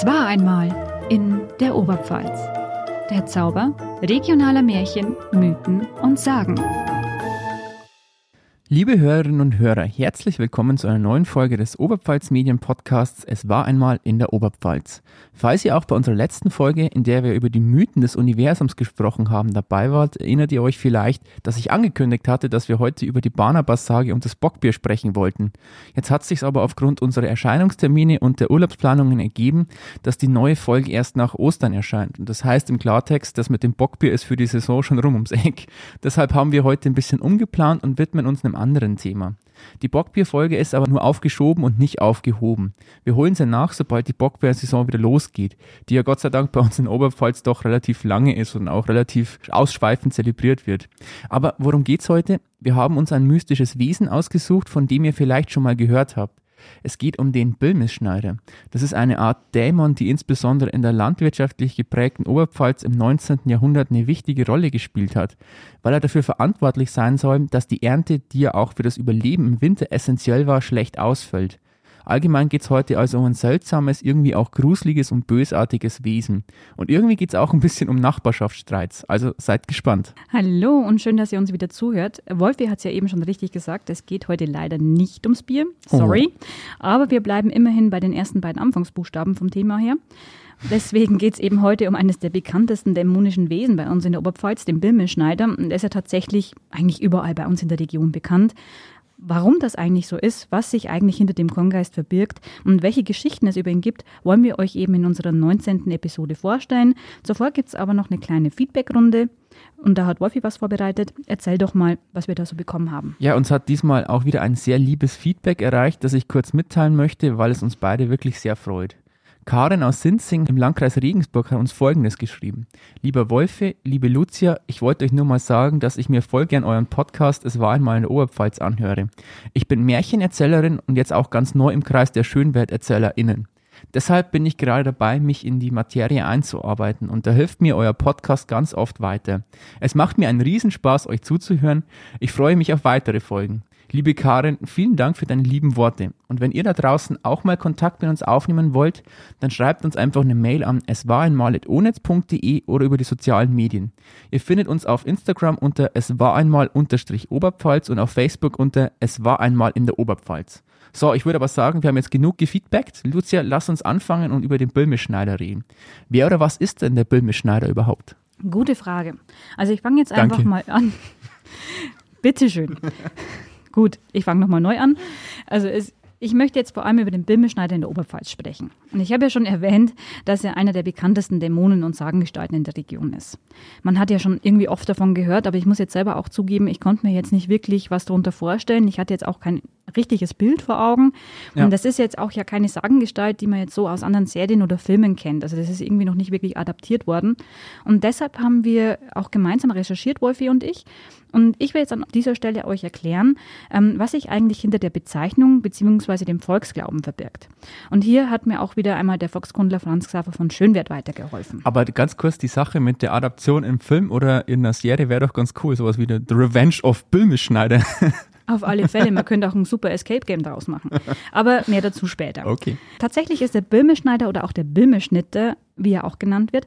Es war einmal in der Oberpfalz. Der Zauber regionaler Märchen, Mythen und Sagen. Liebe Hörerinnen und Hörer, herzlich willkommen zu einer neuen Folge des Oberpfalz Medien Podcasts Es war einmal in der Oberpfalz. Falls ihr auch bei unserer letzten Folge, in der wir über die Mythen des Universums gesprochen haben, dabei wart, erinnert ihr euch vielleicht, dass ich angekündigt hatte, dass wir heute über die Barnabas-Sage und das Bockbier sprechen wollten. Jetzt hat sich aber aufgrund unserer Erscheinungstermine und der Urlaubsplanungen ergeben, dass die neue Folge erst nach Ostern erscheint. Und das heißt im Klartext, dass mit dem Bockbier ist für die Saison schon rum ums Eck. Deshalb haben wir heute ein bisschen umgeplant und widmen uns einem anderen Thema. Die Bockbierfolge ist aber nur aufgeschoben und nicht aufgehoben. Wir holen sie nach, sobald die Bockbier-Saison wieder losgeht, die ja Gott sei Dank bei uns in Oberpfalz doch relativ lange ist und auch relativ ausschweifend zelebriert wird. Aber worum geht's heute? Wir haben uns ein mystisches Wesen ausgesucht, von dem ihr vielleicht schon mal gehört habt. Es geht um den Bilmisschneider. Das ist eine Art Dämon, die insbesondere in der landwirtschaftlich geprägten Oberpfalz im 19. Jahrhundert eine wichtige Rolle gespielt hat, weil er dafür verantwortlich sein soll, dass die Ernte, die ja auch für das Überleben im Winter essentiell war, schlecht ausfällt. Allgemein geht's heute also um ein seltsames, irgendwie auch gruseliges und bösartiges Wesen. Und irgendwie geht's auch ein bisschen um Nachbarschaftsstreits. Also seid gespannt. Hallo und schön, dass ihr uns wieder zuhört. Wolfi hat es ja eben schon richtig gesagt, es geht heute leider nicht ums Bier. Sorry. Oh. Aber wir bleiben immerhin bei den ersten beiden Anfangsbuchstaben vom Thema her. Deswegen geht es eben heute um eines der bekanntesten dämonischen Wesen bei uns in der Oberpfalz, den Bimmelschneider. Der ist ja tatsächlich eigentlich überall bei uns in der Region bekannt warum das eigentlich so ist, was sich eigentlich hinter dem Korngeist verbirgt und welche Geschichten es über ihn gibt, wollen wir euch eben in unserer 19. Episode vorstellen. Zuvor gibt es aber noch eine kleine Feedbackrunde. Und da hat Wolfi was vorbereitet. Erzähl doch mal, was wir da so bekommen haben. Ja, uns hat diesmal auch wieder ein sehr liebes Feedback erreicht, das ich kurz mitteilen möchte, weil es uns beide wirklich sehr freut. Karin aus Sinzing im Landkreis Regensburg hat uns Folgendes geschrieben. Lieber Wolfe, liebe Lucia, ich wollte euch nur mal sagen, dass ich mir voll gern euren Podcast Es war einmal in der Oberpfalz anhöre. Ich bin Märchenerzählerin und jetzt auch ganz neu im Kreis der SchönwerterzählerInnen. Deshalb bin ich gerade dabei, mich in die Materie einzuarbeiten und da hilft mir euer Podcast ganz oft weiter. Es macht mir einen Riesenspaß, euch zuzuhören. Ich freue mich auf weitere Folgen. Liebe Karin, vielen Dank für deine lieben Worte. Und wenn ihr da draußen auch mal Kontakt mit uns aufnehmen wollt, dann schreibt uns einfach eine Mail an es war einmal.onetz.de oder über die sozialen Medien. Ihr findet uns auf Instagram unter es war einmal unterstrich Oberpfalz und auf Facebook unter es war einmal in der Oberpfalz. So, ich würde aber sagen, wir haben jetzt genug gefeedbackt. Lucia, lass uns anfangen und über den Böhmischneider reden. Wer oder was ist denn der Böhmischneider überhaupt? Gute Frage. Also ich fange jetzt einfach Danke. mal an. Bitteschön. Gut, ich fange nochmal neu an. Also es, ich möchte jetzt vor allem über den Bimmelschneider in der Oberpfalz sprechen. Und ich habe ja schon erwähnt, dass er einer der bekanntesten Dämonen und Sagengestalten in der Region ist. Man hat ja schon irgendwie oft davon gehört, aber ich muss jetzt selber auch zugeben, ich konnte mir jetzt nicht wirklich was darunter vorstellen. Ich hatte jetzt auch kein richtiges Bild vor Augen. Ja. Und das ist jetzt auch ja keine Sagengestalt, die man jetzt so aus anderen Serien oder Filmen kennt. Also das ist irgendwie noch nicht wirklich adaptiert worden. Und deshalb haben wir auch gemeinsam recherchiert, Wolfi und ich. Und ich will jetzt an dieser Stelle euch erklären, ähm, was sich eigentlich hinter der Bezeichnung bzw. dem Volksglauben verbirgt. Und hier hat mir auch wieder einmal der Volkskundler Franz Xaver von Schönwert weitergeholfen. Aber ganz kurz die Sache mit der Adaption im Film oder in der Serie wäre doch ganz cool, sowas wie The Revenge of Böhmischneider. Auf alle Fälle. Man könnte auch ein super Escape-Game daraus machen. Aber mehr dazu später. Okay. Tatsächlich ist der Böhmischneider oder auch der Böhmischnitter, wie er auch genannt wird,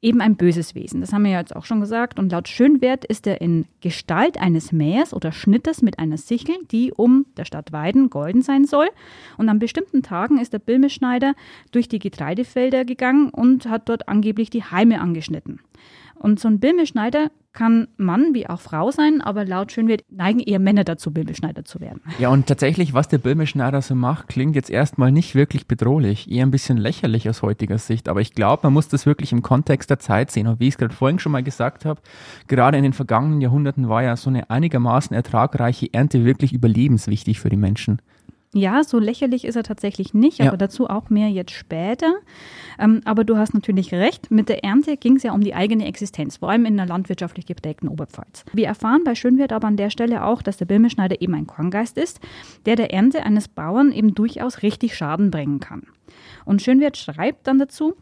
eben ein böses Wesen. Das haben wir ja jetzt auch schon gesagt. Und laut Schönwert ist er in Gestalt eines Mähers oder Schnitters mit einer Sichel, die um der Stadt Weiden golden sein soll. Und an bestimmten Tagen ist der Bilmeschneider durch die Getreidefelder gegangen und hat dort angeblich die Heime angeschnitten. Und so ein Bimmelschneider kann Mann wie auch Frau sein, aber laut Schönwert neigen eher Männer dazu, Bimmelschneider zu werden. Ja, und tatsächlich, was der Bimmelschneider so macht, klingt jetzt erstmal nicht wirklich bedrohlich, eher ein bisschen lächerlich aus heutiger Sicht. Aber ich glaube, man muss das wirklich im Kontext der Zeit sehen. Und wie ich es gerade vorhin schon mal gesagt habe, gerade in den vergangenen Jahrhunderten war ja so eine einigermaßen ertragreiche Ernte wirklich überlebenswichtig für die Menschen. Ja, so lächerlich ist er tatsächlich nicht, ja. aber dazu auch mehr jetzt später. Ähm, aber du hast natürlich recht, mit der Ernte ging es ja um die eigene Existenz, vor allem in einer landwirtschaftlich geprägten Oberpfalz. Wir erfahren bei Schönwirt aber an der Stelle auch, dass der Bimmelschneider eben ein Korngeist ist, der der Ernte eines Bauern eben durchaus richtig Schaden bringen kann. Und Schönwirt schreibt dann dazu,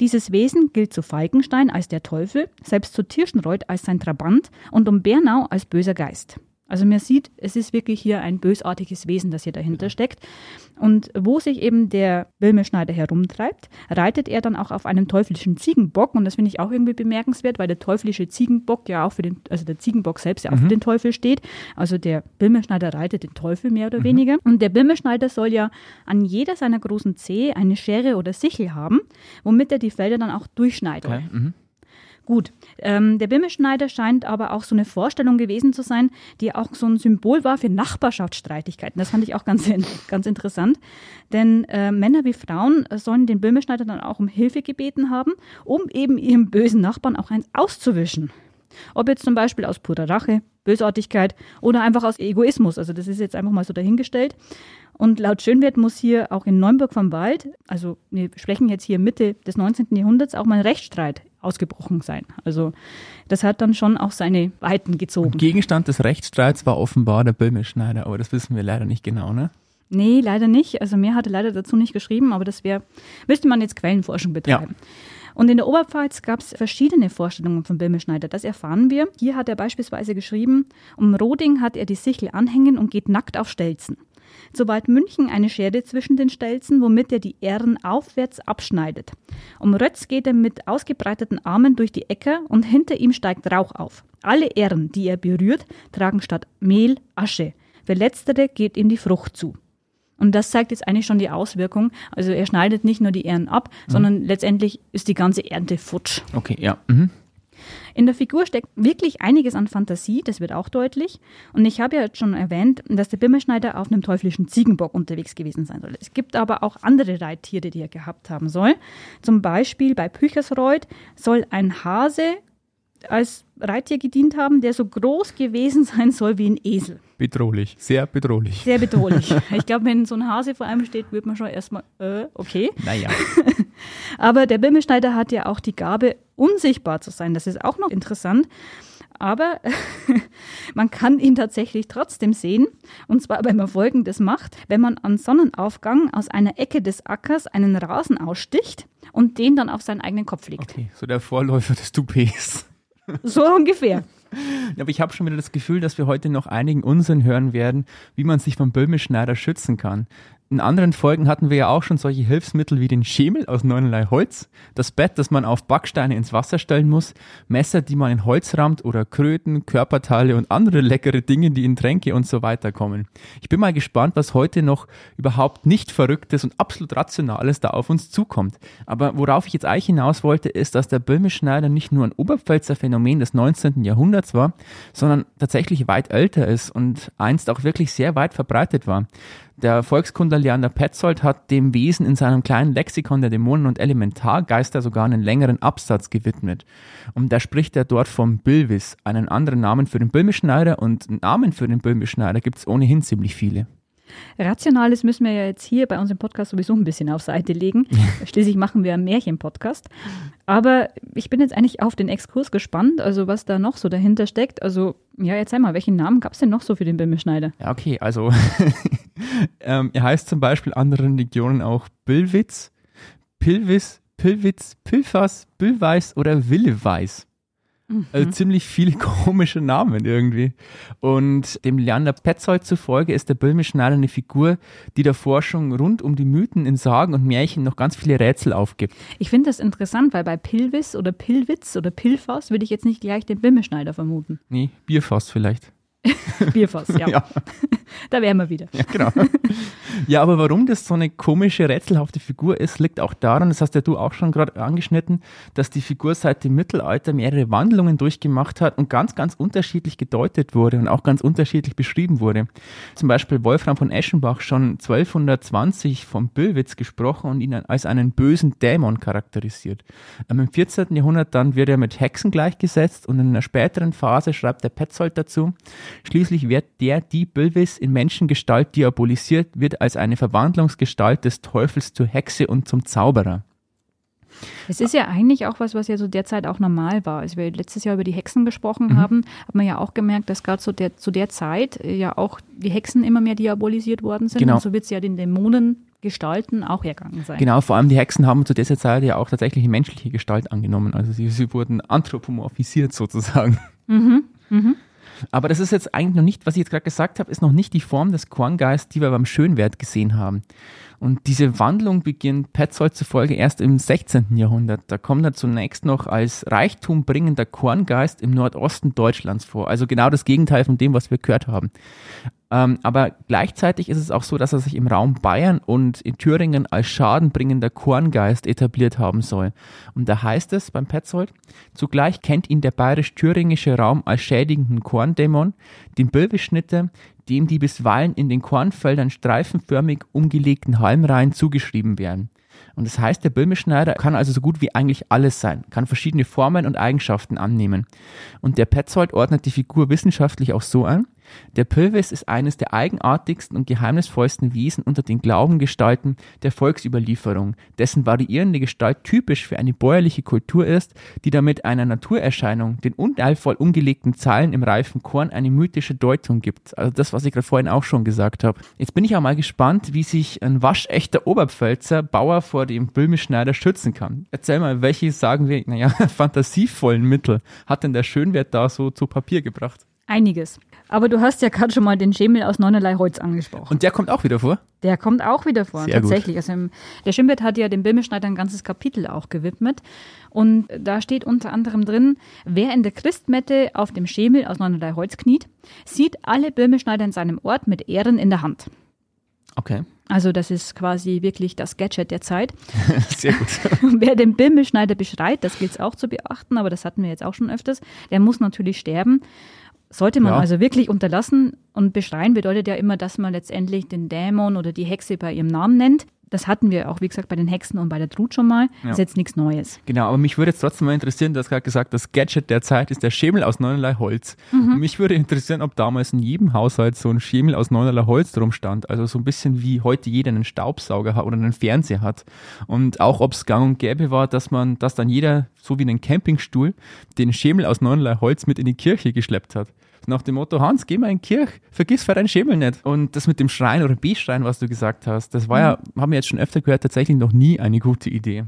dieses Wesen gilt zu Falkenstein als der Teufel, selbst zu Tirschenreuth als sein Trabant und um Bernau als böser Geist. Also man sieht, es ist wirklich hier ein bösartiges Wesen, das hier dahinter steckt. Und wo sich eben der Wilmeschneider herumtreibt, reitet er dann auch auf einem teuflischen Ziegenbock. Und das finde ich auch irgendwie bemerkenswert, weil der teuflische Ziegenbock ja auch für den, also der Ziegenbock selbst ja auch mhm. für den Teufel steht. Also der Wilmeschneider reitet den Teufel mehr oder mhm. weniger. Und der Wilmeschneider soll ja an jeder seiner großen Zehe eine Schere oder Sichel haben, womit er die Felder dann auch durchschneidet. Okay. Mhm. Gut, ähm, der Bimmelschneider scheint aber auch so eine Vorstellung gewesen zu sein, die auch so ein Symbol war für Nachbarschaftsstreitigkeiten. Das fand ich auch ganz, ganz interessant. Denn äh, Männer wie Frauen sollen den Böhmeschneider dann auch um Hilfe gebeten haben, um eben ihrem bösen Nachbarn auch eins auszuwischen. Ob jetzt zum Beispiel aus purer Rache, Bösartigkeit oder einfach aus Egoismus. Also das ist jetzt einfach mal so dahingestellt. Und laut Schönwert muss hier auch in Neumburg vom Wald, also wir sprechen jetzt hier Mitte des 19. Jahrhunderts, auch mal ein Rechtsstreit ausgebrochen sein. Also das hat dann schon auch seine Weiten gezogen. Und Gegenstand des Rechtsstreits war offenbar der Böhmeschneider, aber das wissen wir leider nicht genau, ne? Nee, leider nicht. Also mehr hatte leider dazu nicht geschrieben, aber das wäre, müsste man jetzt Quellenforschung betreiben. Ja. Und in der Oberpfalz gab es verschiedene Vorstellungen von Böhmeschneider. Das erfahren wir. Hier hat er beispielsweise geschrieben, um Roding hat er die Sichel anhängen und geht nackt auf Stelzen. Sobald München eine Schere zwischen den Stelzen, womit er die Ähren aufwärts abschneidet. Um Rötz geht er mit ausgebreiteten Armen durch die Äcker und hinter ihm steigt Rauch auf. Alle Ähren, die er berührt, tragen statt Mehl Asche. Für letztere geht ihm die Frucht zu. Und das zeigt jetzt eigentlich schon die Auswirkung. Also er schneidet nicht nur die Ähren ab, mhm. sondern letztendlich ist die ganze Ernte futsch. Okay, ja. Mhm. In der Figur steckt wirklich einiges an Fantasie, das wird auch deutlich. Und ich habe ja jetzt schon erwähnt, dass der Bimmelschneider auf einem teuflischen Ziegenbock unterwegs gewesen sein soll. Es gibt aber auch andere Reittiere, die er gehabt haben soll. Zum Beispiel bei Püchersreuth soll ein Hase als Reittier gedient haben, der so groß gewesen sein soll wie ein Esel. Bedrohlich, sehr bedrohlich. Sehr bedrohlich. Ich glaube, wenn so ein Hase vor einem steht, wird man schon erstmal, äh, okay. Naja. Aber der Bimmelschneider hat ja auch die Gabe, unsichtbar zu sein. Das ist auch noch interessant. Aber man kann ihn tatsächlich trotzdem sehen. Und zwar, wenn man Folgendes macht. Wenn man an Sonnenaufgang aus einer Ecke des Ackers einen Rasen aussticht und den dann auf seinen eigenen Kopf legt. Okay, so der Vorläufer des Toupets. So ungefähr. Aber ich habe schon wieder das Gefühl, dass wir heute noch einigen Unsinn hören werden, wie man sich vom Böhmischneider schützen kann. In anderen Folgen hatten wir ja auch schon solche Hilfsmittel wie den Schemel aus neunerlei Holz, das Bett, das man auf Backsteine ins Wasser stellen muss, Messer, die man in Holz rammt oder Kröten, Körperteile und andere leckere Dinge, die in Tränke und so weiter kommen. Ich bin mal gespannt, was heute noch überhaupt nicht Verrücktes und absolut Rationales da auf uns zukommt. Aber worauf ich jetzt eigentlich hinaus wollte, ist, dass der Böhmischneider nicht nur ein Oberpfälzer Phänomen des 19. Jahrhunderts war, sondern tatsächlich weit älter ist und einst auch wirklich sehr weit verbreitet war. Der Volkskundler Leander Petzold hat dem Wesen in seinem kleinen Lexikon der Dämonen und Elementargeister sogar einen längeren Absatz gewidmet. Und da spricht er dort vom Bilvis, einen anderen Namen für den Böhmischneider und Namen für den Böhmischneider gibt es ohnehin ziemlich viele. Rationales müssen wir ja jetzt hier bei unserem Podcast sowieso ein bisschen auf Seite legen. Schließlich machen wir einen Märchen-Podcast. Aber ich bin jetzt eigentlich auf den Exkurs gespannt, also was da noch so dahinter steckt. Also, ja, erzähl mal, welchen Namen gab es denn noch so für den Bimmelschneider? Ja, okay, also ähm, er heißt zum Beispiel anderen Regionen auch Billwitz, Pilwis, Pilwitz, Pilfas, Billweiß oder Willeweiß. Also mhm. ziemlich viele komische Namen irgendwie. Und dem Leander Petzold zufolge ist der Böhmischneider eine Figur, die der Forschung rund um die Mythen in Sagen und Märchen noch ganz viele Rätsel aufgibt. Ich finde das interessant, weil bei Pilwis oder Pilwitz oder Pilfass würde ich jetzt nicht gleich den Böhmischneider vermuten. Nee, Bierfass vielleicht. Bierfass, ja. ja. Da wären wir wieder. Ja, genau. Ja, aber warum das so eine komische, rätselhafte Figur ist, liegt auch daran, das hast ja du auch schon gerade angeschnitten, dass die Figur seit dem Mittelalter mehrere Wandlungen durchgemacht hat und ganz, ganz unterschiedlich gedeutet wurde und auch ganz unterschiedlich beschrieben wurde. Zum Beispiel Wolfram von Eschenbach schon 1220 vom Böllwitz gesprochen und ihn als einen bösen Dämon charakterisiert. Ähm, Im 14. Jahrhundert dann wird er mit Hexen gleichgesetzt und in einer späteren Phase schreibt der Petzold dazu, Schließlich wird der die Bölwis in Menschengestalt diabolisiert, wird als eine Verwandlungsgestalt des Teufels zur Hexe und zum Zauberer. Es ist ja eigentlich auch was, was ja so derzeit auch normal war. Als wir letztes Jahr über die Hexen gesprochen mhm. haben, hat man ja auch gemerkt, dass gerade so der, zu der Zeit ja auch die Hexen immer mehr diabolisiert worden sind. Genau. Und so wird es ja den Dämonen Gestalten auch ergangen sein. Genau, vor allem die Hexen haben zu dieser Zeit ja auch tatsächlich menschliche Gestalt angenommen. Also sie, sie wurden anthropomorphisiert sozusagen. Mhm. Mhm. Aber das ist jetzt eigentlich noch nicht, was ich jetzt gerade gesagt habe, ist noch nicht die Form des Korngeists, die wir beim Schönwert gesehen haben. Und diese Wandlung beginnt Petzold zufolge erst im 16. Jahrhundert. Da kommt er zunächst noch als Reichtum bringender Korngeist im Nordosten Deutschlands vor. Also genau das Gegenteil von dem, was wir gehört haben. Ähm, aber gleichzeitig ist es auch so, dass er sich im Raum Bayern und in Thüringen als schadenbringender Korngeist etabliert haben soll. Und da heißt es beim Petzold, zugleich kennt ihn der bayerisch-thüringische Raum als schädigenden Korndämon, den Bilbeschnitte, dem die bisweilen in den Kornfeldern streifenförmig umgelegten Halmreihen zugeschrieben werden. Und das heißt, der Böhmischneider kann also so gut wie eigentlich alles sein, kann verschiedene Formen und Eigenschaften annehmen. Und der Petzold ordnet die Figur wissenschaftlich auch so ein, der Pilvis ist eines der eigenartigsten und geheimnisvollsten Wesen unter den Glaubengestalten der Volksüberlieferung, dessen variierende Gestalt typisch für eine bäuerliche Kultur ist, die damit einer Naturerscheinung, den unteilvoll umgelegten Zeilen im reifen Korn, eine mythische Deutung gibt. Also das, was ich gerade vorhin auch schon gesagt habe. Jetzt bin ich auch mal gespannt, wie sich ein waschechter Oberpfälzer Bauer vor dem Böhmischneider schützen kann. Erzähl mal, welche, sagen wir, naja, fantasievollen Mittel hat denn der Schönwert da so zu Papier gebracht? Einiges. Aber du hast ja gerade schon mal den Schemel aus neunerlei Holz angesprochen. Und der kommt auch wieder vor? Der kommt auch wieder vor, Sehr tatsächlich. Gut. Also im, der Schimbert hat ja dem Bimmelschneider ein ganzes Kapitel auch gewidmet. Und da steht unter anderem drin, wer in der Christmette auf dem Schemel aus neunerlei Holz kniet, sieht alle Böhmischneider in seinem Ort mit Ehren in der Hand. Okay. Also das ist quasi wirklich das Gadget der Zeit. Sehr gut. Wer den Bimmelschneider beschreit, das gilt es auch zu beachten, aber das hatten wir jetzt auch schon öfters, der muss natürlich sterben. Sollte man ja. also wirklich unterlassen und beschreien bedeutet ja immer, dass man letztendlich den Dämon oder die Hexe bei ihrem Namen nennt. Das hatten wir auch, wie gesagt, bei den Hexen und bei der Trut schon mal. Ja. Das ist jetzt nichts Neues. Genau, aber mich würde jetzt trotzdem mal interessieren, du hast gerade gesagt, das Gadget der Zeit ist der Schemel aus neunerlei Holz. Mhm. Mich würde interessieren, ob damals in jedem Haushalt so ein Schemel aus neunerlei Holz drum stand. Also so ein bisschen wie heute jeder einen Staubsauger hat oder einen Fernseher hat. Und auch ob es gang und gäbe war, dass man, dass dann jeder, so wie einen Campingstuhl, den Schemel aus neunerlei Holz mit in die Kirche geschleppt hat nach dem Motto, Hans, geh mal in die Kirche, vergiss für deinen Schemel nicht. Und das mit dem Schrein oder Beschreien, was du gesagt hast, das war mhm. ja, haben wir jetzt schon öfter gehört, tatsächlich noch nie eine gute Idee.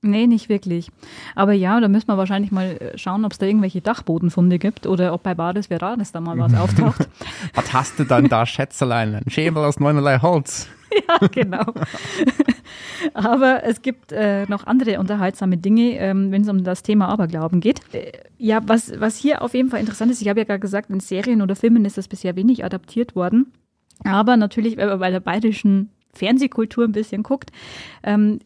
Nee, nicht wirklich. Aber ja, da müssen wir wahrscheinlich mal äh, schauen, ob es da irgendwelche Dachbodenfunde gibt oder ob bei Bades Verades da mal was auftaucht. was hast du dann da, Schätzelein? Ein Schemel aus neunerlei Holz. ja, genau. Aber es gibt äh, noch andere unterhaltsame Dinge, ähm, wenn es um das Thema Aberglauben geht. Äh, ja, was, was hier auf jeden Fall interessant ist, ich habe ja gerade gesagt, in Serien oder Filmen ist das bisher wenig adaptiert worden. Aber natürlich, wenn man bei der bayerischen Fernsehkultur ein bisschen guckt, ähm,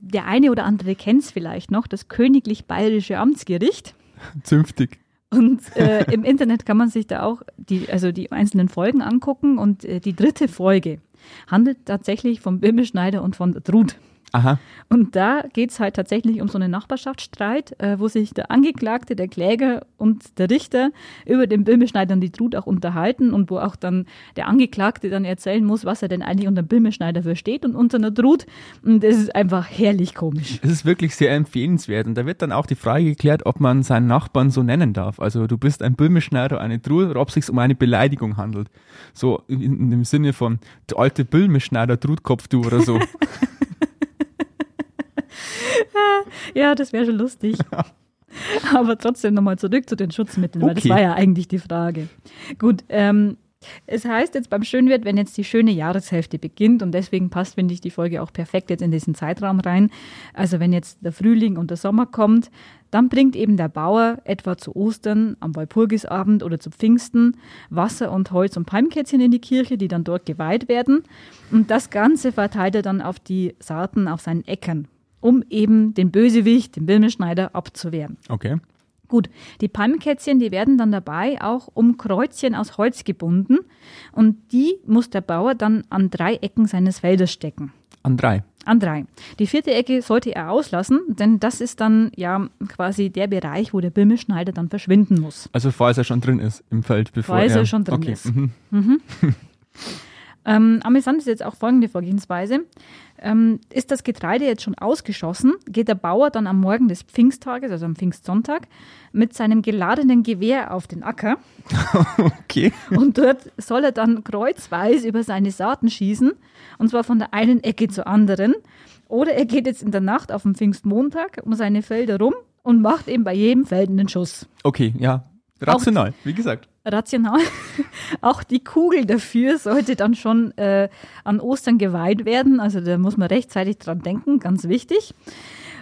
der eine oder andere kennt es vielleicht noch, das königlich bayerische Amtsgericht. Zünftig. Und äh, im Internet kann man sich da auch die, also die einzelnen Folgen angucken. Und äh, die dritte Folge handelt tatsächlich vom Bimmelschneider und von Trud. Aha. Und da geht es halt tatsächlich um so einen Nachbarschaftsstreit, äh, wo sich der Angeklagte, der Kläger und der Richter über den Böhmeschneider und die Trud auch unterhalten und wo auch dann der Angeklagte dann erzählen muss, was er denn eigentlich unter dem Böhmeschneider versteht und unter einer Trud. Und das ist einfach herrlich komisch. Es ist wirklich sehr empfehlenswert und da wird dann auch die Frage geklärt, ob man seinen Nachbarn so nennen darf. Also du bist ein Böhmeschneider, eine Trud oder ob es sich um eine Beleidigung handelt. So in, in dem Sinne von der alte Böhmeschneider, Trudkopf du oder so. ja, das wäre schon lustig. Aber trotzdem nochmal zurück zu den Schutzmitteln, okay. weil das war ja eigentlich die Frage. Gut, ähm, es heißt jetzt beim Schönwirt, wenn jetzt die schöne Jahreshälfte beginnt und deswegen passt, finde ich, die Folge auch perfekt jetzt in diesen Zeitraum rein. Also wenn jetzt der Frühling und der Sommer kommt, dann bringt eben der Bauer etwa zu Ostern, am Walpurgisabend oder zu Pfingsten Wasser und Holz und Palmkätzchen in die Kirche, die dann dort geweiht werden. Und das Ganze verteilt er dann auf die Saaten auf seinen Äckern um eben den Bösewicht, den Bimmelschneider, abzuwehren. Okay. Gut, die Palmkätzchen, die werden dann dabei auch um Kreuzchen aus Holz gebunden und die muss der Bauer dann an drei Ecken seines Feldes stecken. An drei? An drei. Die vierte Ecke sollte er auslassen, denn das ist dann ja quasi der Bereich, wo der Bimmelschneider dann verschwinden muss. Also falls er schon drin ist im Feld, bevor falls er... er schon drin okay. ist. Mhm. Mhm. ähm, amüsant ist jetzt auch folgende Vorgehensweise. Ähm, ist das Getreide jetzt schon ausgeschossen, geht der Bauer dann am Morgen des Pfingsttages, also am Pfingstsonntag, mit seinem geladenen Gewehr auf den Acker. okay. Und dort soll er dann kreuzweise über seine Saaten schießen, und zwar von der einen Ecke zur anderen. Oder er geht jetzt in der Nacht auf den Pfingstmontag um seine Felder rum und macht eben bei jedem Feld einen Schuss. Okay, ja. Rational, auch, wie gesagt. Rational. auch die Kugel dafür sollte dann schon äh, an Ostern geweiht werden. Also da muss man rechtzeitig dran denken, ganz wichtig.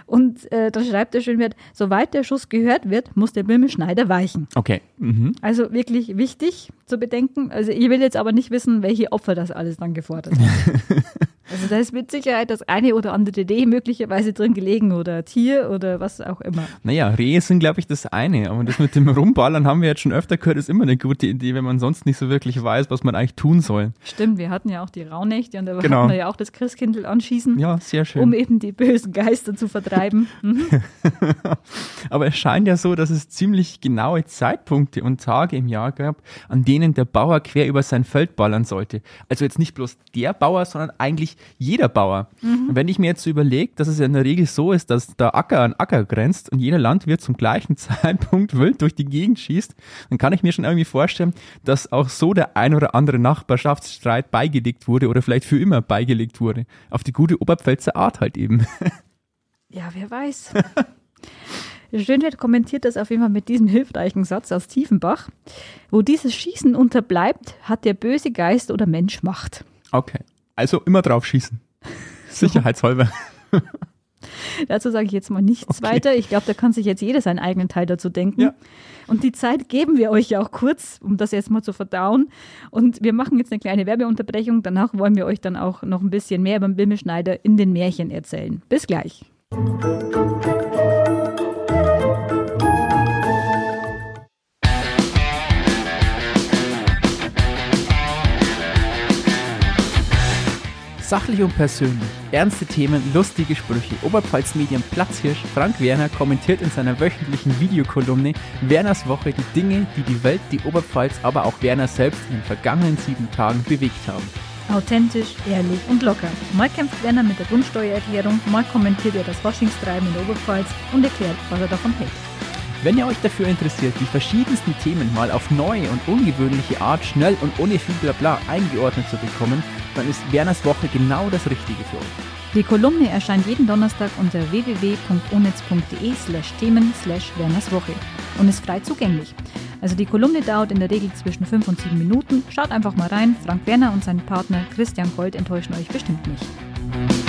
Und äh, da schreibt er schön, soweit der Schuss gehört wird, muss der Böhme-Schneider weichen. Okay. Mhm. Also wirklich wichtig zu bedenken. Also ich will jetzt aber nicht wissen, welche Opfer das alles dann gefordert hat. Also da ist mit Sicherheit das eine oder andere Reh möglicherweise drin gelegen oder Tier oder was auch immer. Naja, Rehe sind, glaube ich, das eine. Aber das mit dem Rumballern haben wir jetzt schon öfter gehört, ist immer eine gute Idee, wenn man sonst nicht so wirklich weiß, was man eigentlich tun soll. Stimmt, wir hatten ja auch die Rauhnächte und da genau. hatten wir ja auch das Christkindl anschießen. Ja, sehr schön. Um eben die bösen Geister zu vertreiben. Mhm. aber es scheint ja so, dass es ziemlich genaue Zeitpunkte und Tage im Jahr gab, an denen der Bauer quer über sein Feld ballern sollte. Also jetzt nicht bloß der Bauer, sondern eigentlich jeder Bauer. Mhm. Wenn ich mir jetzt so überlege, dass es ja in der Regel so ist, dass der Acker an Acker grenzt und jeder Landwirt zum gleichen Zeitpunkt wild durch die Gegend schießt, dann kann ich mir schon irgendwie vorstellen, dass auch so der ein oder andere Nachbarschaftsstreit beigelegt wurde oder vielleicht für immer beigelegt wurde. Auf die gute Oberpfälzer Art halt eben. Ja, wer weiß. Schönwert kommentiert das auf jeden Fall mit diesem hilfreichen Satz aus Tiefenbach. Wo dieses Schießen unterbleibt, hat der böse Geist oder Mensch Macht. Okay. Also immer drauf schießen. Sicherheitshalber. dazu sage ich jetzt mal nichts okay. weiter. Ich glaube, da kann sich jetzt jeder seinen eigenen Teil dazu denken. Ja. Und die Zeit geben wir euch ja auch kurz, um das jetzt mal zu verdauen. Und wir machen jetzt eine kleine Werbeunterbrechung. Danach wollen wir euch dann auch noch ein bisschen mehr beim Bimmelschneider in den Märchen erzählen. Bis gleich. Sachlich und persönlich, ernste Themen, lustige Sprüche. Oberpfalz-Medien Platzhirsch Frank Werner kommentiert in seiner wöchentlichen Videokolumne Werners Woche die Dinge, die die Welt, die Oberpfalz, aber auch Werner selbst in den vergangenen sieben Tagen bewegt haben. Authentisch, ehrlich und locker. Mal kämpft Werner mit der Grundsteuererklärung, mal kommentiert er das Faschingstreiben in der Oberpfalz und erklärt, was er davon hält. Wenn ihr euch dafür interessiert, die verschiedensten Themen mal auf neue und ungewöhnliche Art schnell und ohne viel Blabla eingeordnet zu bekommen, dann ist Werners Woche genau das Richtige für euch. Die Kolumne erscheint jeden Donnerstag unter www.onetz.de slash Themen slash Werners Woche und ist frei zugänglich. Also die Kolumne dauert in der Regel zwischen 5 und 7 Minuten. Schaut einfach mal rein. Frank Werner und sein Partner Christian Gold enttäuschen euch bestimmt nicht.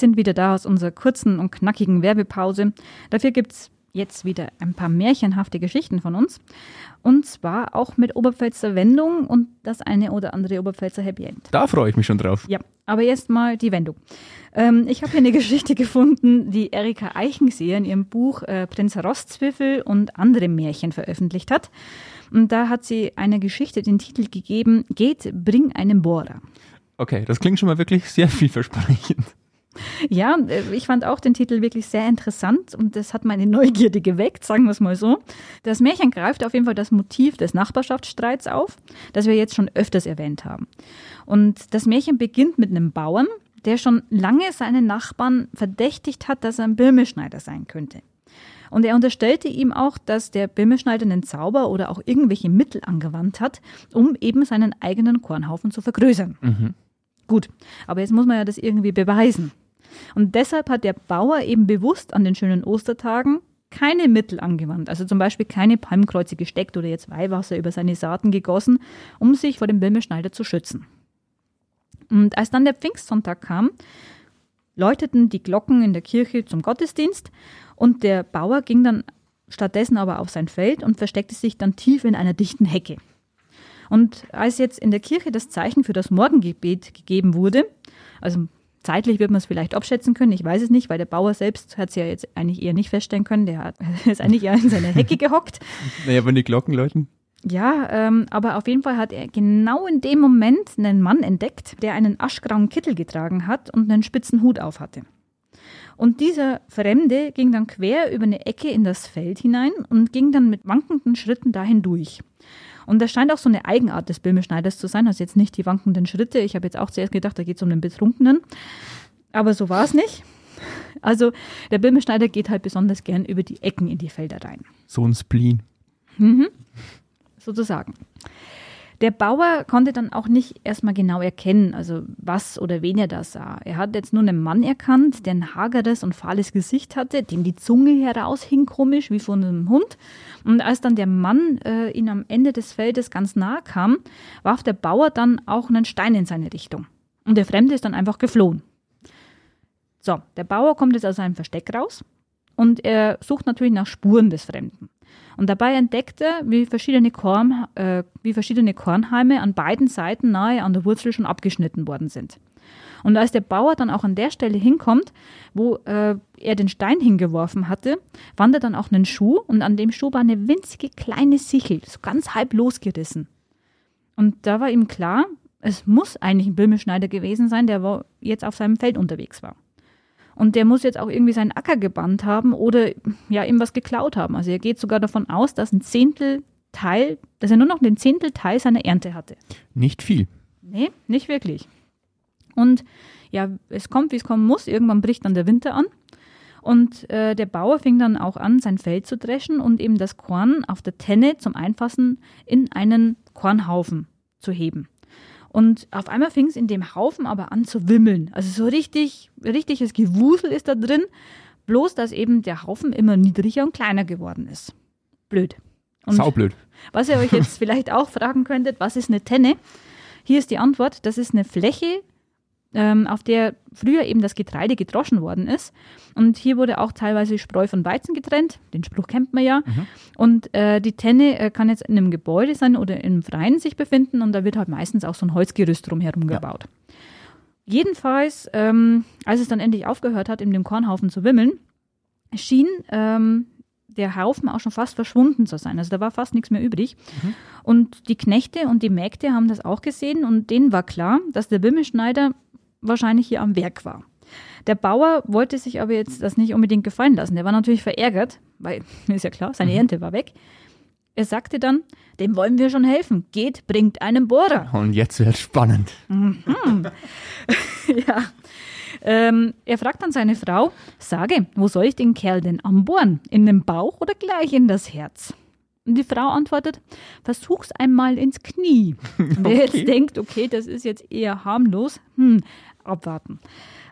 Sind wieder da aus unserer kurzen und knackigen Werbepause. Dafür gibt es jetzt wieder ein paar märchenhafte Geschichten von uns. Und zwar auch mit Oberpfälzer Wendung und das eine oder andere Oberpfälzer Happy End. Da freue ich mich schon drauf. Ja, aber jetzt mal die Wendung. Ähm, ich habe hier eine Geschichte gefunden, die Erika Eichenseher in ihrem Buch äh, Prinz Rostzwiffel und andere Märchen veröffentlicht hat. Und da hat sie einer Geschichte den Titel gegeben, Geht, bring einen Bohrer. Okay, das klingt schon mal wirklich sehr vielversprechend. Ja, äh, ich fand auch den Titel wirklich sehr interessant und das hat meine Neugierde geweckt, sagen wir es mal so. Das Märchen greift auf jeden Fall das Motiv des Nachbarschaftsstreits auf, das wir jetzt schon öfters erwähnt haben. Und das Märchen beginnt mit einem Bauern, der schon lange seinen Nachbarn verdächtigt hat, dass er ein Birmelschneider sein könnte. Und er unterstellte ihm auch, dass der Birmelschneider einen Zauber oder auch irgendwelche Mittel angewandt hat, um eben seinen eigenen Kornhaufen zu vergrößern. Mhm. Gut, aber jetzt muss man ja das irgendwie beweisen. Und deshalb hat der Bauer eben bewusst an den schönen Ostertagen keine Mittel angewandt, also zum Beispiel keine Palmkreuze gesteckt oder jetzt Weihwasser über seine Saaten gegossen, um sich vor dem Bimmelschneider zu schützen. Und als dann der Pfingstsonntag kam, läuteten die Glocken in der Kirche zum Gottesdienst und der Bauer ging dann stattdessen aber auf sein Feld und versteckte sich dann tief in einer dichten Hecke. Und als jetzt in der Kirche das Zeichen für das Morgengebet gegeben wurde, also Zeitlich wird man es vielleicht abschätzen können, ich weiß es nicht, weil der Bauer selbst hat es ja jetzt eigentlich eher nicht feststellen können. Der hat, ist eigentlich eher in seiner Hecke gehockt. Naja, wenn die Glocken läuten. Ja, ähm, aber auf jeden Fall hat er genau in dem Moment einen Mann entdeckt, der einen aschgrauen Kittel getragen hat und einen spitzen Hut auf hatte. Und dieser Fremde ging dann quer über eine Ecke in das Feld hinein und ging dann mit wankenden Schritten dahin durch. Und das scheint auch so eine Eigenart des Böhmeschneiders zu sein. Also jetzt nicht die wankenden Schritte. Ich habe jetzt auch zuerst gedacht, da geht es um den Betrunkenen. Aber so war es nicht. Also der Böhmeschneider geht halt besonders gern über die Ecken in die Felder rein. So ein Spleen. Mhm. Sozusagen. Der Bauer konnte dann auch nicht erstmal genau erkennen, also was oder wen er da sah. Er hat jetzt nur einen Mann erkannt, der ein hageres und fahles Gesicht hatte, dem die Zunge heraushing komisch wie von einem Hund. Und als dann der Mann äh, ihn am Ende des Feldes ganz nahe kam, warf der Bauer dann auch einen Stein in seine Richtung. Und der Fremde ist dann einfach geflohen. So, der Bauer kommt jetzt aus seinem Versteck raus und er sucht natürlich nach Spuren des Fremden. Und dabei entdeckt er, wie verschiedene, Korn, äh, wie verschiedene Kornhalme an beiden Seiten nahe an der Wurzel schon abgeschnitten worden sind. Und als der Bauer dann auch an der Stelle hinkommt, wo äh, er den Stein hingeworfen hatte, wandert dann auch ein Schuh und an dem Schuh war eine winzige kleine Sichel, so ganz halb losgerissen. Und da war ihm klar, es muss eigentlich ein Böhmischneider gewesen sein, der jetzt auf seinem Feld unterwegs war. Und der muss jetzt auch irgendwie seinen Acker gebannt haben oder ja ihm was geklaut haben. Also er geht sogar davon aus, dass ein Zehntelteil, dass er nur noch den Zehntelteil seiner Ernte hatte. Nicht viel. Nee, nicht wirklich. Und ja, es kommt, wie es kommen muss. Irgendwann bricht dann der Winter an. Und äh, der Bauer fing dann auch an, sein Feld zu dreschen und eben das Korn auf der Tenne zum Einfassen in einen Kornhaufen zu heben. Und auf einmal fing es in dem Haufen aber an zu wimmeln. Also so richtig, richtiges Gewusel ist da drin. Bloß, dass eben der Haufen immer niedriger und kleiner geworden ist. Blöd. Und Saublöd. Was ihr euch jetzt vielleicht auch fragen könntet, was ist eine Tenne? Hier ist die Antwort, das ist eine Fläche, auf der früher eben das Getreide gedroschen worden ist. Und hier wurde auch teilweise Spreu von Weizen getrennt. Den Spruch kennt man ja. Mhm. Und äh, die Tenne äh, kann jetzt in einem Gebäude sein oder im Freien sich befinden. Und da wird halt meistens auch so ein Holzgerüst drumherum gebaut. Ja. Jedenfalls, ähm, als es dann endlich aufgehört hat, in dem Kornhaufen zu wimmeln, schien ähm, der Haufen auch schon fast verschwunden zu sein. Also da war fast nichts mehr übrig. Mhm. Und die Knechte und die Mägde haben das auch gesehen und denen war klar, dass der Wimmelschneider wahrscheinlich hier am Werk war. Der Bauer wollte sich aber jetzt das nicht unbedingt gefallen lassen. Der war natürlich verärgert, weil, ist ja klar, seine mhm. Ernte war weg. Er sagte dann, dem wollen wir schon helfen. Geht, bringt einen Bohrer. Und jetzt wird spannend. Mhm. ja. Ähm, er fragt dann seine Frau, sage, wo soll ich den Kerl denn anbohren? In den Bauch oder gleich in das Herz? Und die Frau antwortet, versuch's einmal ins Knie. Und wer okay. jetzt denkt, okay, das ist jetzt eher harmlos, hm, abwarten.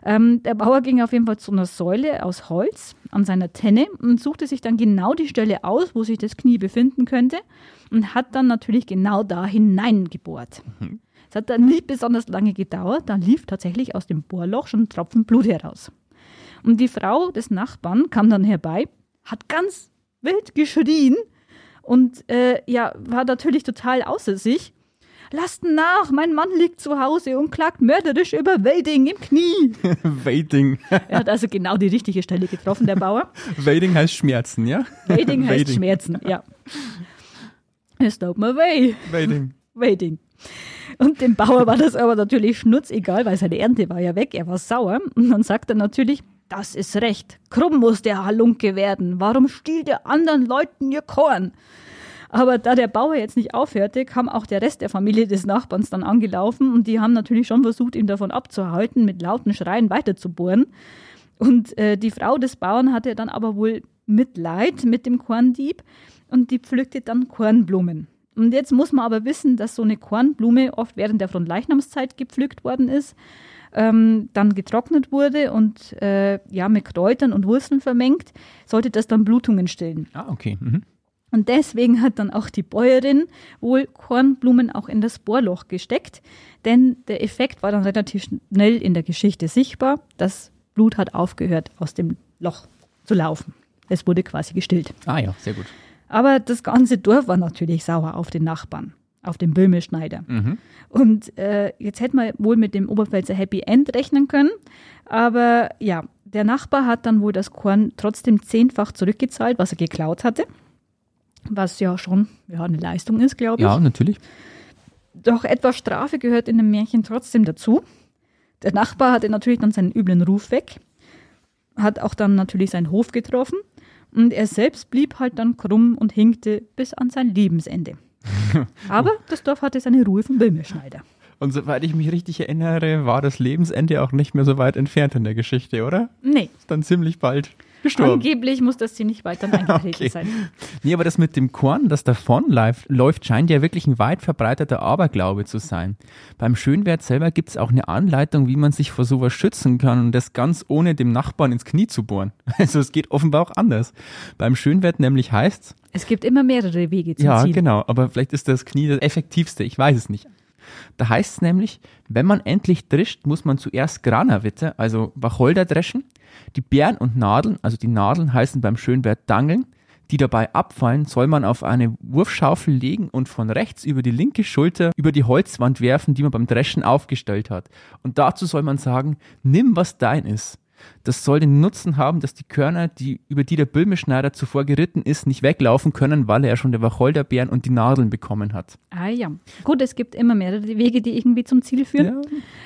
Ähm, der Bauer ging auf jeden Fall zu einer Säule aus Holz an seiner Tenne und suchte sich dann genau die Stelle aus, wo sich das Knie befinden könnte und hat dann natürlich genau da hineingebohrt. Mhm. Es hat dann nicht besonders lange gedauert, dann lief tatsächlich aus dem Bohrloch schon ein Tropfen Blut heraus. Und die Frau des Nachbarn kam dann herbei, hat ganz wild geschrien und äh, ja, war natürlich total außer sich. Lasst nach, mein Mann liegt zu Hause und klagt mörderisch über Wading im Knie. Wading. er hat also genau die richtige Stelle getroffen, der Bauer. Wading heißt Schmerzen, ja? Wading heißt Wading. Schmerzen, ja. Stop my way. Wading. Wading. Und dem Bauer war das aber natürlich schnurzegal, weil seine Ernte war ja weg, er war sauer. Und dann sagt er natürlich, das ist recht. Krumm muss der Halunke werden. Warum stiehlt er anderen Leuten ihr Korn? Aber da der Bauer jetzt nicht aufhörte, kam auch der Rest der Familie des Nachbarns dann angelaufen und die haben natürlich schon versucht, ihn davon abzuhalten, mit lauten Schreien weiterzubohren. Und äh, die Frau des Bauern hatte dann aber wohl Mitleid mit dem Korndieb und die pflückte dann Kornblumen. Und jetzt muss man aber wissen, dass so eine Kornblume oft während der Frontleichnamszeit gepflückt worden ist ähm, dann getrocknet wurde und äh, ja mit Kräutern und Wurzeln vermengt, sollte das dann Blutungen stillen. Ah, okay. Mhm. Und deswegen hat dann auch die Bäuerin wohl Kornblumen auch in das Bohrloch gesteckt, denn der Effekt war dann relativ schnell in der Geschichte sichtbar. Das Blut hat aufgehört, aus dem Loch zu laufen. Es wurde quasi gestillt. Ah ja, sehr gut. Aber das ganze Dorf war natürlich sauer auf den Nachbarn auf dem Böhmischneider. Mhm. Und äh, jetzt hätte man wohl mit dem Oberpfälzer Happy End rechnen können. Aber ja, der Nachbar hat dann wohl das Korn trotzdem zehnfach zurückgezahlt, was er geklaut hatte. Was ja schon ja, eine Leistung ist, glaube ich. Ja, natürlich. Doch etwas Strafe gehört in dem Märchen trotzdem dazu. Der Nachbar hatte natürlich dann seinen üblen Ruf weg, hat auch dann natürlich seinen Hof getroffen und er selbst blieb halt dann krumm und hinkte bis an sein Lebensende. Aber das Dorf hatte seine Ruhe vom Böhmerschneider. Und soweit ich mich richtig erinnere, war das Lebensende auch nicht mehr so weit entfernt in der Geschichte, oder? Nee. Ist dann ziemlich bald. Gestorben. Angeblich muss das ziemlich weit dann eingetreten okay. sein. Nee, aber das mit dem Korn, das davon läuft, scheint ja wirklich ein weit verbreiteter Aberglaube zu sein. Beim Schönwert selber gibt es auch eine Anleitung, wie man sich vor sowas schützen kann und das ganz ohne dem Nachbarn ins Knie zu bohren. Also es geht offenbar auch anders. Beim Schönwert nämlich heißt es gibt immer mehrere Wege zum ja, Ziel. Ja, genau, aber vielleicht ist das Knie das effektivste, ich weiß es nicht. Da heißt es nämlich, wenn man endlich drischt, muss man zuerst Granawitte, also Wacholder dreschen. Die Beeren und Nadeln, also die Nadeln heißen beim Schönwert Dangeln, die dabei abfallen, soll man auf eine Wurfschaufel legen und von rechts über die linke Schulter über die Holzwand werfen, die man beim Dreschen aufgestellt hat. Und dazu soll man sagen, nimm was dein ist. Das soll den Nutzen haben, dass die Körner, die, über die der Böhmeschneider zuvor geritten ist, nicht weglaufen können, weil er schon der Wacholderbeeren und die Nadeln bekommen hat. Ah ja. Gut, es gibt immer mehrere Wege, die irgendwie zum Ziel führen.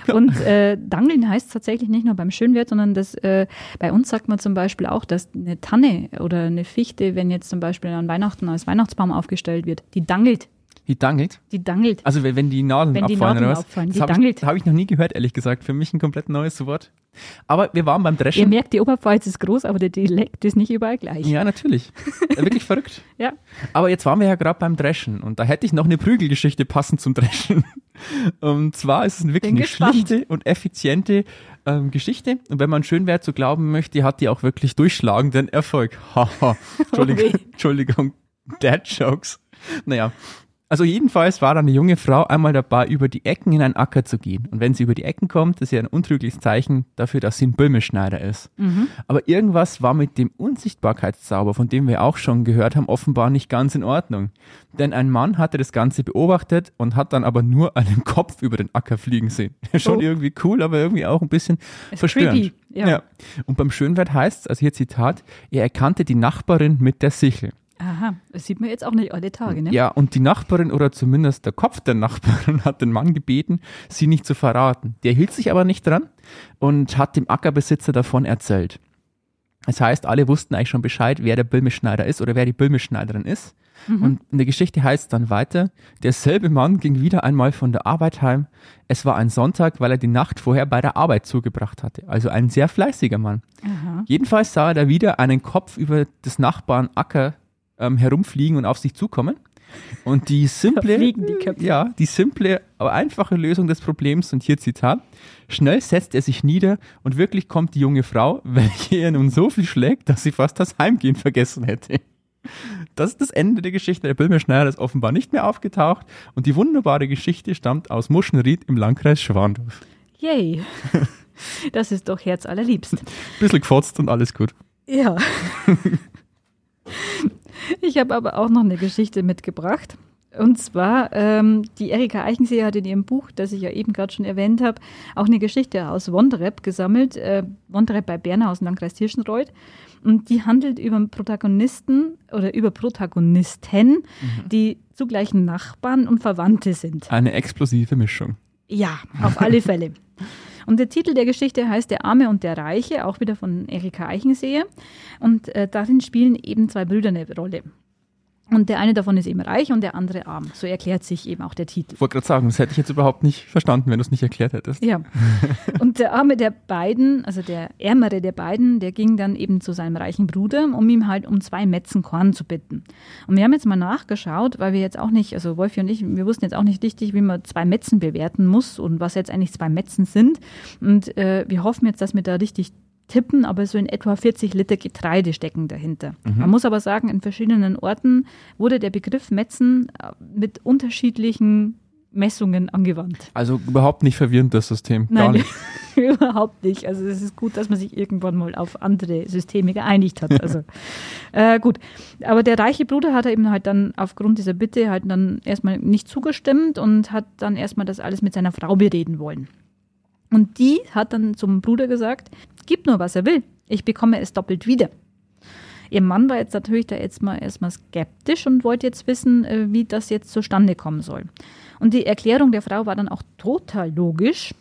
Ja. Und äh, Dangeln heißt tatsächlich nicht nur beim Schönwert, sondern das, äh, bei uns sagt man zum Beispiel auch, dass eine Tanne oder eine Fichte, wenn jetzt zum Beispiel an Weihnachten als Weihnachtsbaum aufgestellt wird, die dangelt. Die dangelt? Die dangelt. Also wenn die Nadeln wenn abfallen die Nadeln oder was? Auffallen, das habe ich, hab ich noch nie gehört, ehrlich gesagt. Für mich ein komplett neues Wort. Aber wir waren beim Dreschen. Ihr merkt, die Oberpfalz ist groß, aber der Dialekt ist nicht überall gleich. Ja, natürlich. Wirklich verrückt. Ja. Aber jetzt waren wir ja gerade beim Dreschen und da hätte ich noch eine Prügelgeschichte passend zum Dreschen. Und zwar ist es wirklich Bin eine gespannt. schlichte und effiziente ähm, Geschichte. Und wenn man Schönwert so glauben möchte, hat die auch wirklich durchschlagenden Erfolg. Haha. Entschuldigung, oh Entschuldigung. Dad Jokes. Naja, also jedenfalls war da eine junge Frau einmal dabei, über die Ecken in einen Acker zu gehen. Und wenn sie über die Ecken kommt, ist ja ein untrügliches Zeichen dafür, dass sie ein Böhmeschneider ist. Mhm. Aber irgendwas war mit dem Unsichtbarkeitszauber, von dem wir auch schon gehört haben, offenbar nicht ganz in Ordnung. Denn ein Mann hatte das Ganze beobachtet und hat dann aber nur einen Kopf über den Acker fliegen sehen. schon oh. irgendwie cool, aber irgendwie auch ein bisschen ist verstörend. Creepy. Ja. ja. Und beim Schönwert heißt es, also hier Zitat, er erkannte die Nachbarin mit der Sichel. Aha, das sieht man jetzt auch nicht alle Tage, ne? Ja, und die Nachbarin oder zumindest der Kopf der Nachbarin hat den Mann gebeten, sie nicht zu verraten. Der hielt sich aber nicht dran und hat dem Ackerbesitzer davon erzählt. Das heißt, alle wussten eigentlich schon Bescheid, wer der Böhmischneider ist oder wer die Böhmischneiderin ist. Mhm. Und in der Geschichte heißt es dann weiter, derselbe Mann ging wieder einmal von der Arbeit heim. Es war ein Sonntag, weil er die Nacht vorher bei der Arbeit zugebracht hatte. Also ein sehr fleißiger Mann. Aha. Jedenfalls sah er da wieder einen Kopf über des Nachbarn Acker ähm, herumfliegen und auf sich zukommen. Und die simple, die ja, die simple, aber einfache Lösung des Problems, und hier Zitat, schnell setzt er sich nieder und wirklich kommt die junge Frau, welche er nun so viel schlägt, dass sie fast das Heimgehen vergessen hätte. Das ist das Ende der Geschichte. Der Böhmerschneider ist offenbar nicht mehr aufgetaucht und die wunderbare Geschichte stammt aus Muschenried im Landkreis Schwandorf. Yay. Das ist doch herzallerliebst. Bisschen gefotzt und alles gut. Ja. Ich habe aber auch noch eine Geschichte mitgebracht. Und zwar, ähm, die Erika Eichensee hat in ihrem Buch, das ich ja eben gerade schon erwähnt habe, auch eine Geschichte aus Wondrep gesammelt. Äh, Wondrep bei Berner aus dem Landkreis Tirschenreuth. Und die handelt über Protagonisten oder über Protagonisten, mhm. die zugleich Nachbarn und Verwandte sind. Eine explosive Mischung. Ja, auf alle Fälle. Und der Titel der Geschichte heißt Der Arme und der Reiche, auch wieder von Erika Eichenseher. Und äh, darin spielen eben zwei Brüder eine Rolle. Und der eine davon ist eben reich und der andere arm. So erklärt sich eben auch der Titel. Ich wollte gerade sagen, das hätte ich jetzt überhaupt nicht verstanden, wenn du es nicht erklärt hättest. Ja. Und der arme der beiden, also der ärmere der beiden, der ging dann eben zu seinem reichen Bruder, um ihm halt um zwei Metzen Korn zu bitten. Und wir haben jetzt mal nachgeschaut, weil wir jetzt auch nicht, also Wolfi und ich, wir wussten jetzt auch nicht richtig, wie man zwei Metzen bewerten muss und was jetzt eigentlich zwei Metzen sind. Und äh, wir hoffen jetzt, dass wir da richtig tippen, aber so in etwa 40 Liter Getreide stecken dahinter. Mhm. Man muss aber sagen, in verschiedenen Orten wurde der Begriff Metzen äh, mit unterschiedlichen Messungen angewandt. Also überhaupt nicht verwirrend, das System. Gar Nein, nicht. überhaupt nicht. Also es ist gut, dass man sich irgendwann mal auf andere Systeme geeinigt hat. Also äh, gut. Aber der reiche Bruder hat eben halt dann aufgrund dieser Bitte halt dann erstmal nicht zugestimmt und hat dann erstmal das alles mit seiner Frau bereden wollen. Und die hat dann zum Bruder gesagt, gib nur, was er will. Ich bekomme es doppelt wieder. Ihr Mann war jetzt natürlich da jetzt mal erstmal skeptisch und wollte jetzt wissen, äh, wie das jetzt zustande kommen soll. Und die Erklärung der Frau war dann auch total logisch.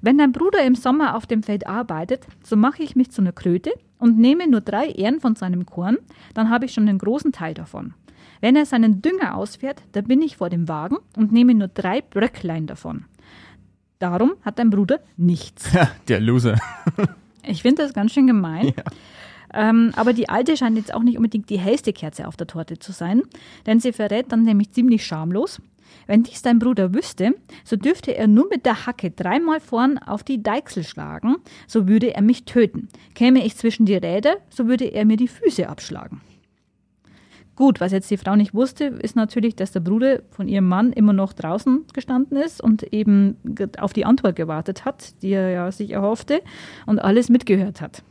Wenn dein Bruder im Sommer auf dem Feld arbeitet, so mache ich mich zu einer Kröte und nehme nur drei Ähren von seinem Korn, dann habe ich schon einen großen Teil davon. Wenn er seinen Dünger ausfährt, da bin ich vor dem Wagen und nehme nur drei Bröcklein davon. Darum hat dein Bruder nichts. Der Loser. ich finde das ganz schön gemein. Ja. Ähm, aber die alte scheint jetzt auch nicht unbedingt die hellste Kerze auf der Torte zu sein, denn sie verrät dann nämlich ziemlich schamlos. Wenn dies dein Bruder wüsste, so dürfte er nur mit der Hacke dreimal vorn auf die Deichsel schlagen, so würde er mich töten. Käme ich zwischen die Räder, so würde er mir die Füße abschlagen. Gut, was jetzt die Frau nicht wusste, ist natürlich, dass der Bruder von ihrem Mann immer noch draußen gestanden ist und eben auf die Antwort gewartet hat, die er ja sich erhoffte und alles mitgehört hat.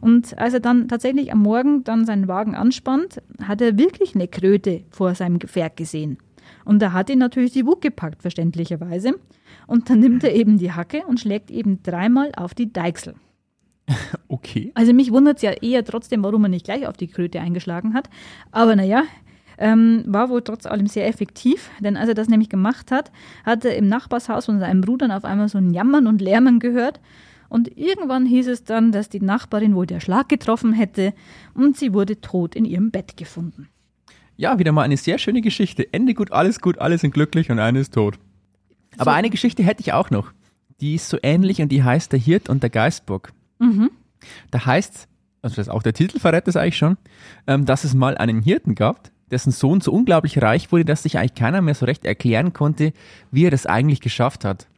Und als er dann tatsächlich am Morgen dann seinen Wagen anspannt, hat er wirklich eine Kröte vor seinem Gefährt gesehen. Und da hat ihn natürlich die Wut gepackt, verständlicherweise. Und dann nimmt er eben die Hacke und schlägt eben dreimal auf die Deichsel. Okay. Also mich wundert es ja eher trotzdem, warum er nicht gleich auf die Kröte eingeschlagen hat. Aber naja, ähm, war wohl trotz allem sehr effektiv, denn als er das nämlich gemacht hat, hat er im Nachbarshaus von seinem Bruder auf einmal so ein Jammern und Lärmen gehört. Und irgendwann hieß es dann, dass die Nachbarin wohl der Schlag getroffen hätte und sie wurde tot in ihrem Bett gefunden. Ja, wieder mal eine sehr schöne Geschichte. Ende gut, alles gut, alle sind glücklich und eine ist tot. Aber so. eine Geschichte hätte ich auch noch. Die ist so ähnlich und die heißt Der Hirt und der Geistbock. Mhm. Da heißt also das auch der Titel verrät das eigentlich schon, ähm, dass es mal einen Hirten gab, dessen Sohn so unglaublich reich wurde, dass sich eigentlich keiner mehr so recht erklären konnte, wie er das eigentlich geschafft hat.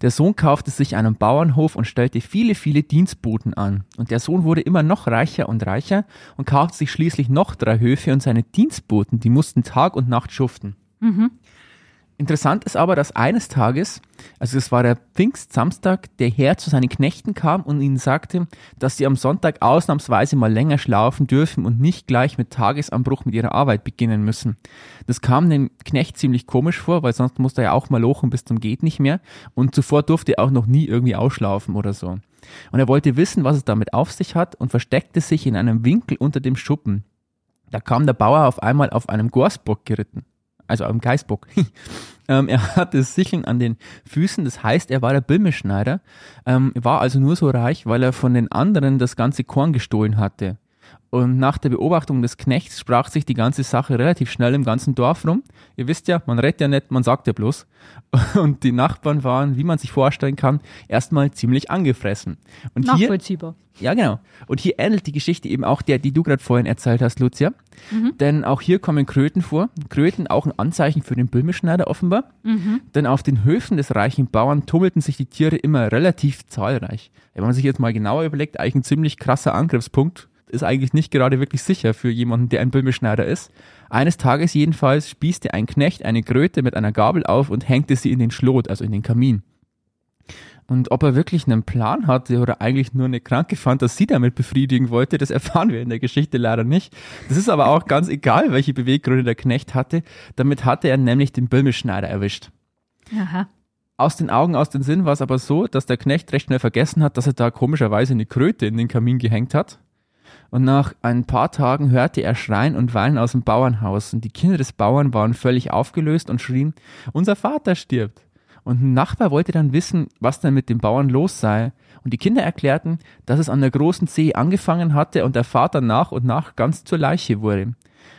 Der Sohn kaufte sich einen Bauernhof und stellte viele, viele Dienstboten an. Und der Sohn wurde immer noch reicher und reicher und kaufte sich schließlich noch drei Höfe und seine Dienstboten, die mussten Tag und Nacht schuften. Mhm. Interessant ist aber, dass eines Tages, also es war der Pfingstsamstag, der Herr zu seinen Knechten kam und ihnen sagte, dass sie am Sonntag ausnahmsweise mal länger schlafen dürfen und nicht gleich mit Tagesanbruch mit ihrer Arbeit beginnen müssen. Das kam dem Knecht ziemlich komisch vor, weil sonst musste er ja auch mal lochen bis zum geht nicht mehr und zuvor durfte er auch noch nie irgendwie ausschlafen oder so. Und er wollte wissen, was es damit auf sich hat und versteckte sich in einem Winkel unter dem Schuppen. Da kam der Bauer auf einmal auf einem Gorsbock geritten also am Geißbock. ähm, er hatte Sicheln an den Füßen, das heißt, er war der Bilmeschneider, ähm, war also nur so reich, weil er von den anderen das ganze Korn gestohlen hatte. Und nach der Beobachtung des Knechts sprach sich die ganze Sache relativ schnell im ganzen Dorf rum. Ihr wisst ja, man redet ja nicht, man sagt ja bloß. Und die Nachbarn waren, wie man sich vorstellen kann, erstmal ziemlich angefressen. Und Nachvollziehbar. Hier, ja, genau. Und hier ähnelt die Geschichte eben auch der, die du gerade vorhin erzählt hast, Lucia. Mhm. Denn auch hier kommen Kröten vor. Kröten auch ein Anzeichen für den Böhmischneider offenbar. Mhm. Denn auf den Höfen des reichen Bauern tummelten sich die Tiere immer relativ zahlreich. Wenn man sich jetzt mal genauer überlegt, eigentlich ein ziemlich krasser Angriffspunkt ist eigentlich nicht gerade wirklich sicher für jemanden, der ein Böhmischneider ist. Eines Tages jedenfalls spießte ein Knecht eine Kröte mit einer Gabel auf und hängte sie in den Schlot, also in den Kamin. Und ob er wirklich einen Plan hatte oder eigentlich nur eine kranke Fantasie damit befriedigen wollte, das erfahren wir in der Geschichte leider nicht. Das ist aber auch ganz egal, welche Beweggründe der Knecht hatte. Damit hatte er nämlich den Böhmischneider erwischt. Aha. Aus den Augen, aus den Sinn war es aber so, dass der Knecht recht schnell vergessen hat, dass er da komischerweise eine Kröte in den Kamin gehängt hat und nach ein paar Tagen hörte er Schreien und Weinen aus dem Bauernhaus und die Kinder des Bauern waren völlig aufgelöst und schrien, unser Vater stirbt. Und ein Nachbar wollte dann wissen, was denn mit dem Bauern los sei. Und die Kinder erklärten, dass es an der großen See angefangen hatte und der Vater nach und nach ganz zur Leiche wurde.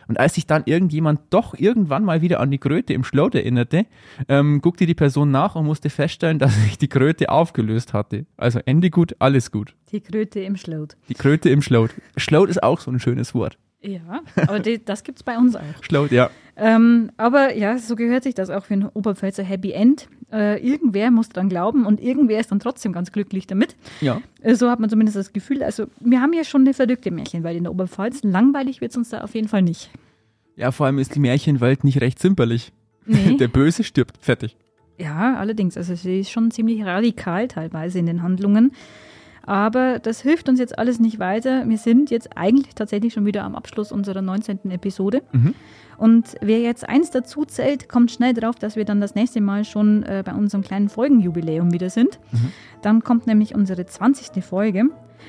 Und als sich dann irgendjemand doch irgendwann mal wieder an die Kröte im Schlot erinnerte, ähm, guckte die Person nach und musste feststellen, dass sich die Kröte aufgelöst hatte. Also Ende gut, alles gut. Die Kröte im Schlot. Die Kröte im Schlot. Schlot ist auch so ein schönes Wort. Ja, aber die, das gibt es bei uns auch. Schlot, ja. Ähm, aber ja, so gehört sich das auch für ein Oberpfälzer Happy End. Äh, irgendwer muss dran glauben und irgendwer ist dann trotzdem ganz glücklich damit. Ja. Äh, so hat man zumindest das Gefühl. Also, wir haben ja schon eine verrückte Märchenwelt in der Oberpfalz. Langweilig wird es uns da auf jeden Fall nicht. Ja, vor allem ist die Märchenwelt nicht recht zimperlich. Nee. Der Böse stirbt, fertig. Ja, allerdings. Also, sie ist schon ziemlich radikal teilweise in den Handlungen. Aber das hilft uns jetzt alles nicht weiter. Wir sind jetzt eigentlich tatsächlich schon wieder am Abschluss unserer 19. Episode. Mhm. Und wer jetzt eins dazu zählt, kommt schnell drauf, dass wir dann das nächste Mal schon äh, bei unserem kleinen Folgenjubiläum wieder sind. Mhm. Dann kommt nämlich unsere 20. Folge.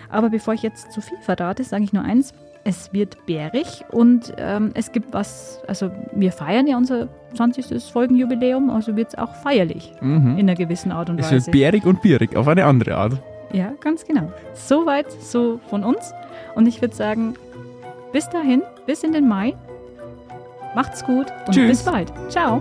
Aber bevor ich jetzt zu viel verrate, sage ich nur eins. Es wird bärig und ähm, es gibt was, also wir feiern ja unser 20. Folgenjubiläum, also wird es auch feierlich mhm. in einer gewissen Art und Weise. Es wird bärig und bierig auf eine andere Art. Ja, ganz genau. Soweit, so von uns. Und ich würde sagen, bis dahin, bis in den Mai. Macht's gut und Tschüss. bis bald. Ciao.